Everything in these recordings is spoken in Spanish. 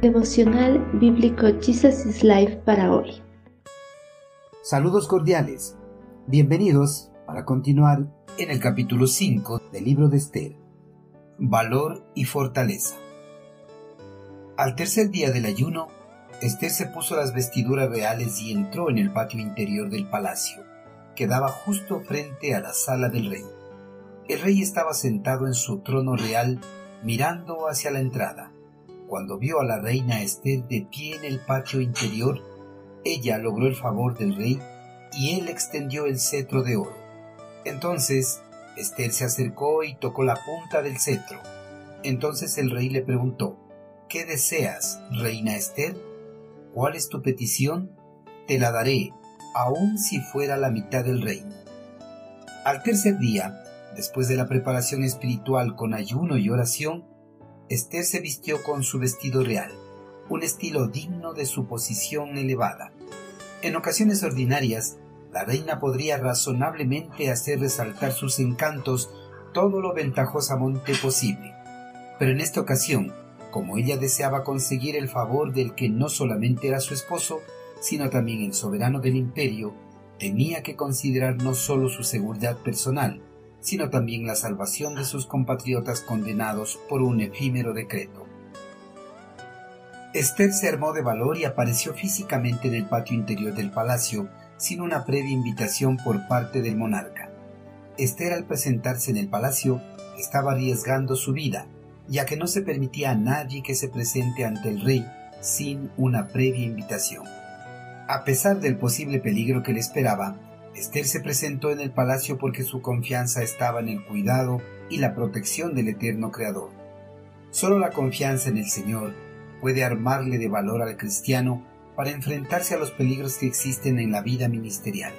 Devocional Bíblico Jesus is Life para hoy. Saludos cordiales. Bienvenidos para continuar en el capítulo 5 del libro de Esther. Valor y fortaleza. Al tercer día del ayuno, Esther se puso las vestiduras reales y entró en el patio interior del palacio, que daba justo frente a la sala del rey. El rey estaba sentado en su trono real mirando hacia la entrada. Cuando vio a la reina Esther de pie en el patio interior, ella logró el favor del rey y él extendió el cetro de oro. Entonces Esther se acercó y tocó la punta del cetro. Entonces el rey le preguntó, ¿Qué deseas, reina Esther? ¿Cuál es tu petición? Te la daré, aun si fuera la mitad del reino. Al tercer día, después de la preparación espiritual con ayuno y oración, Esther se vistió con su vestido real, un estilo digno de su posición elevada. En ocasiones ordinarias, la reina podría razonablemente hacer resaltar sus encantos todo lo ventajosamente posible. Pero en esta ocasión, como ella deseaba conseguir el favor del que no solamente era su esposo, sino también el soberano del imperio, tenía que considerar no solo su seguridad personal, sino también la salvación de sus compatriotas condenados por un efímero decreto. Esther se armó de valor y apareció físicamente en el patio interior del palacio sin una previa invitación por parte del monarca. Esther al presentarse en el palacio estaba arriesgando su vida, ya que no se permitía a nadie que se presente ante el rey sin una previa invitación. A pesar del posible peligro que le esperaba, Esther se presentó en el palacio porque su confianza estaba en el cuidado y la protección del eterno Creador. Solo la confianza en el Señor puede armarle de valor al cristiano para enfrentarse a los peligros que existen en la vida ministerial.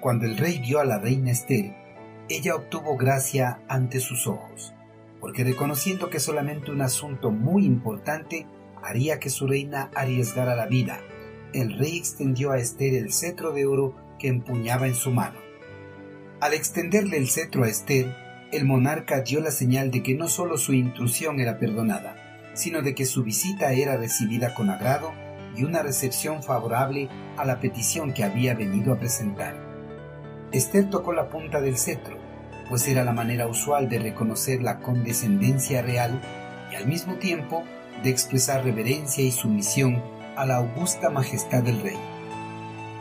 Cuando el rey vio a la reina Esther, ella obtuvo gracia ante sus ojos, porque reconociendo que solamente un asunto muy importante haría que su reina arriesgara la vida, el rey extendió a Esther el cetro de oro que empuñaba en su mano. Al extenderle el cetro a Esther, el monarca dio la señal de que no solo su intrusión era perdonada, sino de que su visita era recibida con agrado y una recepción favorable a la petición que había venido a presentar. Esther tocó la punta del cetro, pues era la manera usual de reconocer la condescendencia real y al mismo tiempo de expresar reverencia y sumisión a la augusta majestad del rey.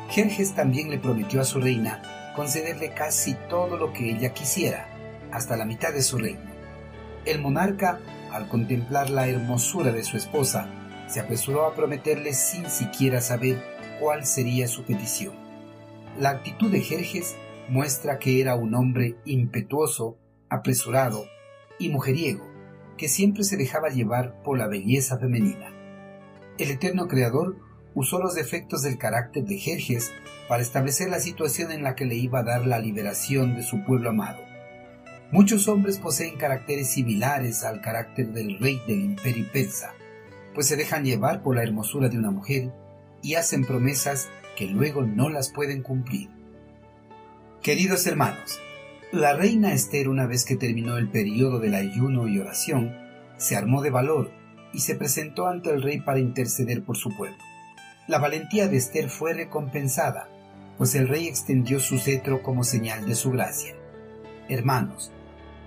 Jerjes también le prometió a su reina concederle casi todo lo que ella quisiera, hasta la mitad de su reino. El monarca, al contemplar la hermosura de su esposa, se apresuró a prometerle sin siquiera saber cuál sería su petición. La actitud de Jerjes muestra que era un hombre impetuoso, apresurado y mujeriego, que siempre se dejaba llevar por la belleza femenina. El eterno Creador usó los defectos del carácter de Jerjes para establecer la situación en la que le iba a dar la liberación de su pueblo amado. Muchos hombres poseen caracteres similares al carácter del rey del imperio persa, pues se dejan llevar por la hermosura de una mujer y hacen promesas que luego no las pueden cumplir. Queridos hermanos, la reina Esther una vez que terminó el periodo del ayuno y oración, se armó de valor y se presentó ante el rey para interceder por su pueblo. La valentía de Esther fue recompensada, pues el rey extendió su cetro como señal de su gracia. Hermanos,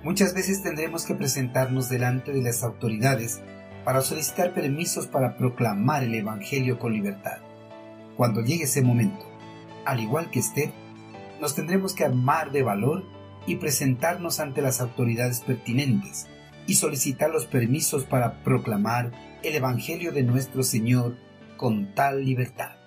muchas veces tendremos que presentarnos delante de las autoridades para solicitar permisos para proclamar el Evangelio con libertad. Cuando llegue ese momento, al igual que Esther, nos tendremos que armar de valor y presentarnos ante las autoridades pertinentes y solicitar los permisos para proclamar el Evangelio de nuestro Señor con tal libertad.